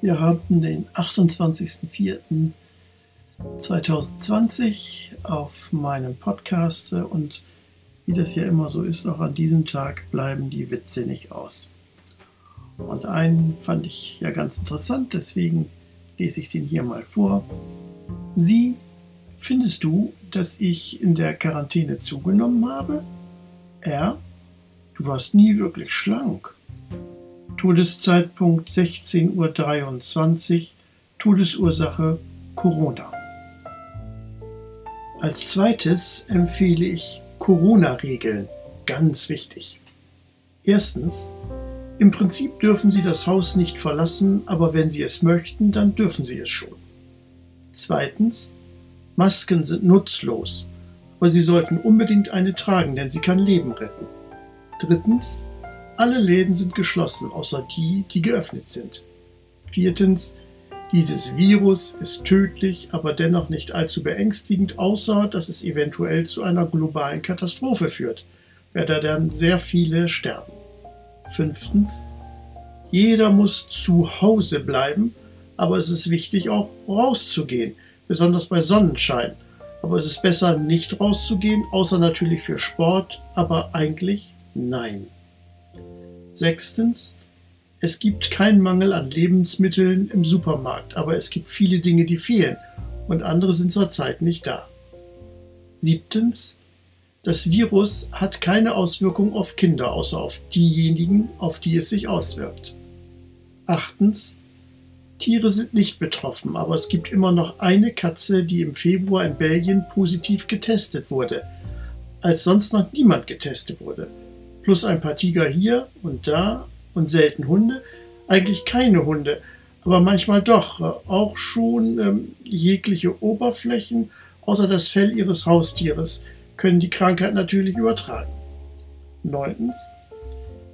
Wir haben den 28.04.2020 auf meinem Podcast und wie das ja immer so ist, auch an diesem Tag bleiben die Witze nicht aus. Und einen fand ich ja ganz interessant, deswegen lese ich den hier mal vor. Sie, findest du, dass ich in der Quarantäne zugenommen habe? Er, du warst nie wirklich schlank. Todeszeitpunkt 16.23 Uhr, Todesursache Corona. Als zweites empfehle ich Corona-Regeln, ganz wichtig. Erstens, im Prinzip dürfen Sie das Haus nicht verlassen, aber wenn Sie es möchten, dann dürfen Sie es schon. Zweitens, Masken sind nutzlos, aber Sie sollten unbedingt eine tragen, denn sie kann Leben retten. Drittens, alle Läden sind geschlossen, außer die, die geöffnet sind. Viertens, dieses Virus ist tödlich, aber dennoch nicht allzu beängstigend, außer dass es eventuell zu einer globalen Katastrophe führt, werde dann sehr viele sterben. Fünftens, jeder muss zu Hause bleiben, aber es ist wichtig auch rauszugehen, besonders bei Sonnenschein. Aber es ist besser nicht rauszugehen, außer natürlich für Sport, aber eigentlich nein. Sechstens, es gibt keinen Mangel an Lebensmitteln im Supermarkt, aber es gibt viele Dinge, die fehlen und andere sind zurzeit nicht da. Siebtens, das Virus hat keine Auswirkung auf Kinder, außer auf diejenigen, auf die es sich auswirkt. Achtens, Tiere sind nicht betroffen, aber es gibt immer noch eine Katze, die im Februar in Belgien positiv getestet wurde, als sonst noch niemand getestet wurde plus ein paar Tiger hier und da und selten Hunde. Eigentlich keine Hunde, aber manchmal doch. Auch schon ähm, jegliche Oberflächen, außer das Fell ihres Haustieres, können die Krankheit natürlich übertragen. Neuntens.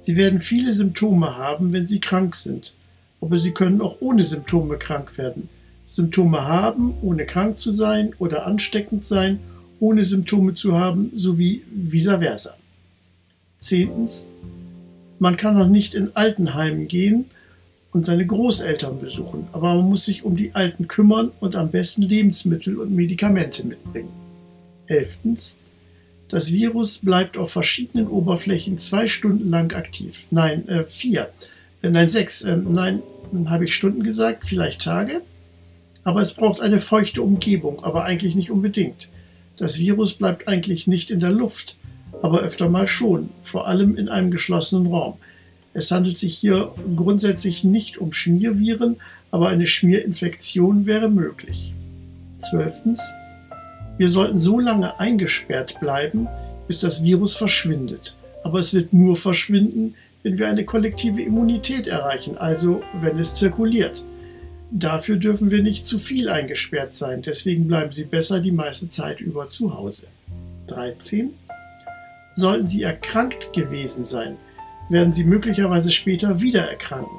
Sie werden viele Symptome haben, wenn sie krank sind. Aber sie können auch ohne Symptome krank werden. Symptome haben, ohne krank zu sein oder ansteckend sein, ohne Symptome zu haben, sowie vice versa. Zehntens, man kann noch nicht in Altenheimen gehen und seine Großeltern besuchen, aber man muss sich um die Alten kümmern und am besten Lebensmittel und Medikamente mitbringen. Elftens, das Virus bleibt auf verschiedenen Oberflächen zwei Stunden lang aktiv. Nein, äh, vier. Äh, nein, sechs. Äh, nein, habe ich Stunden gesagt, vielleicht Tage. Aber es braucht eine feuchte Umgebung, aber eigentlich nicht unbedingt. Das Virus bleibt eigentlich nicht in der Luft, aber öfter mal schon, vor allem in einem geschlossenen Raum. Es handelt sich hier grundsätzlich nicht um Schmierviren, aber eine Schmierinfektion wäre möglich. Zwölftens. Wir sollten so lange eingesperrt bleiben, bis das Virus verschwindet. Aber es wird nur verschwinden, wenn wir eine kollektive Immunität erreichen, also wenn es zirkuliert. Dafür dürfen wir nicht zu viel eingesperrt sein, deswegen bleiben Sie besser die meiste Zeit über zu Hause. 13. Sollten Sie erkrankt gewesen sein, werden Sie möglicherweise später wieder erkranken.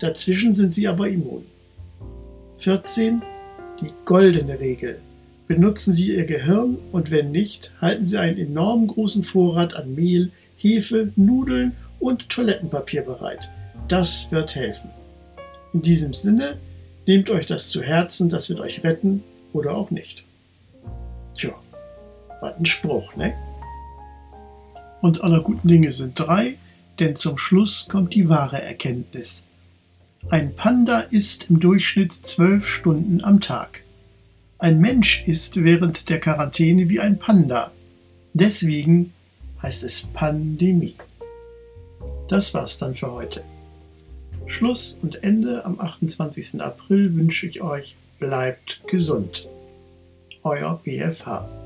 Dazwischen sind Sie aber immun. 14. Die goldene Regel. Benutzen Sie Ihr Gehirn und wenn nicht, halten Sie einen enorm großen Vorrat an Mehl, Hefe, Nudeln und Toilettenpapier bereit. Das wird helfen. In diesem Sinne, nehmt euch das zu Herzen, das wird euch retten oder auch nicht. Tja, was ein Spruch, ne? Und aller guten Dinge sind drei, denn zum Schluss kommt die wahre Erkenntnis. Ein Panda isst im Durchschnitt zwölf Stunden am Tag. Ein Mensch isst während der Quarantäne wie ein Panda. Deswegen heißt es Pandemie. Das war's dann für heute. Schluss und Ende am 28. April wünsche ich euch, bleibt gesund. Euer BFH.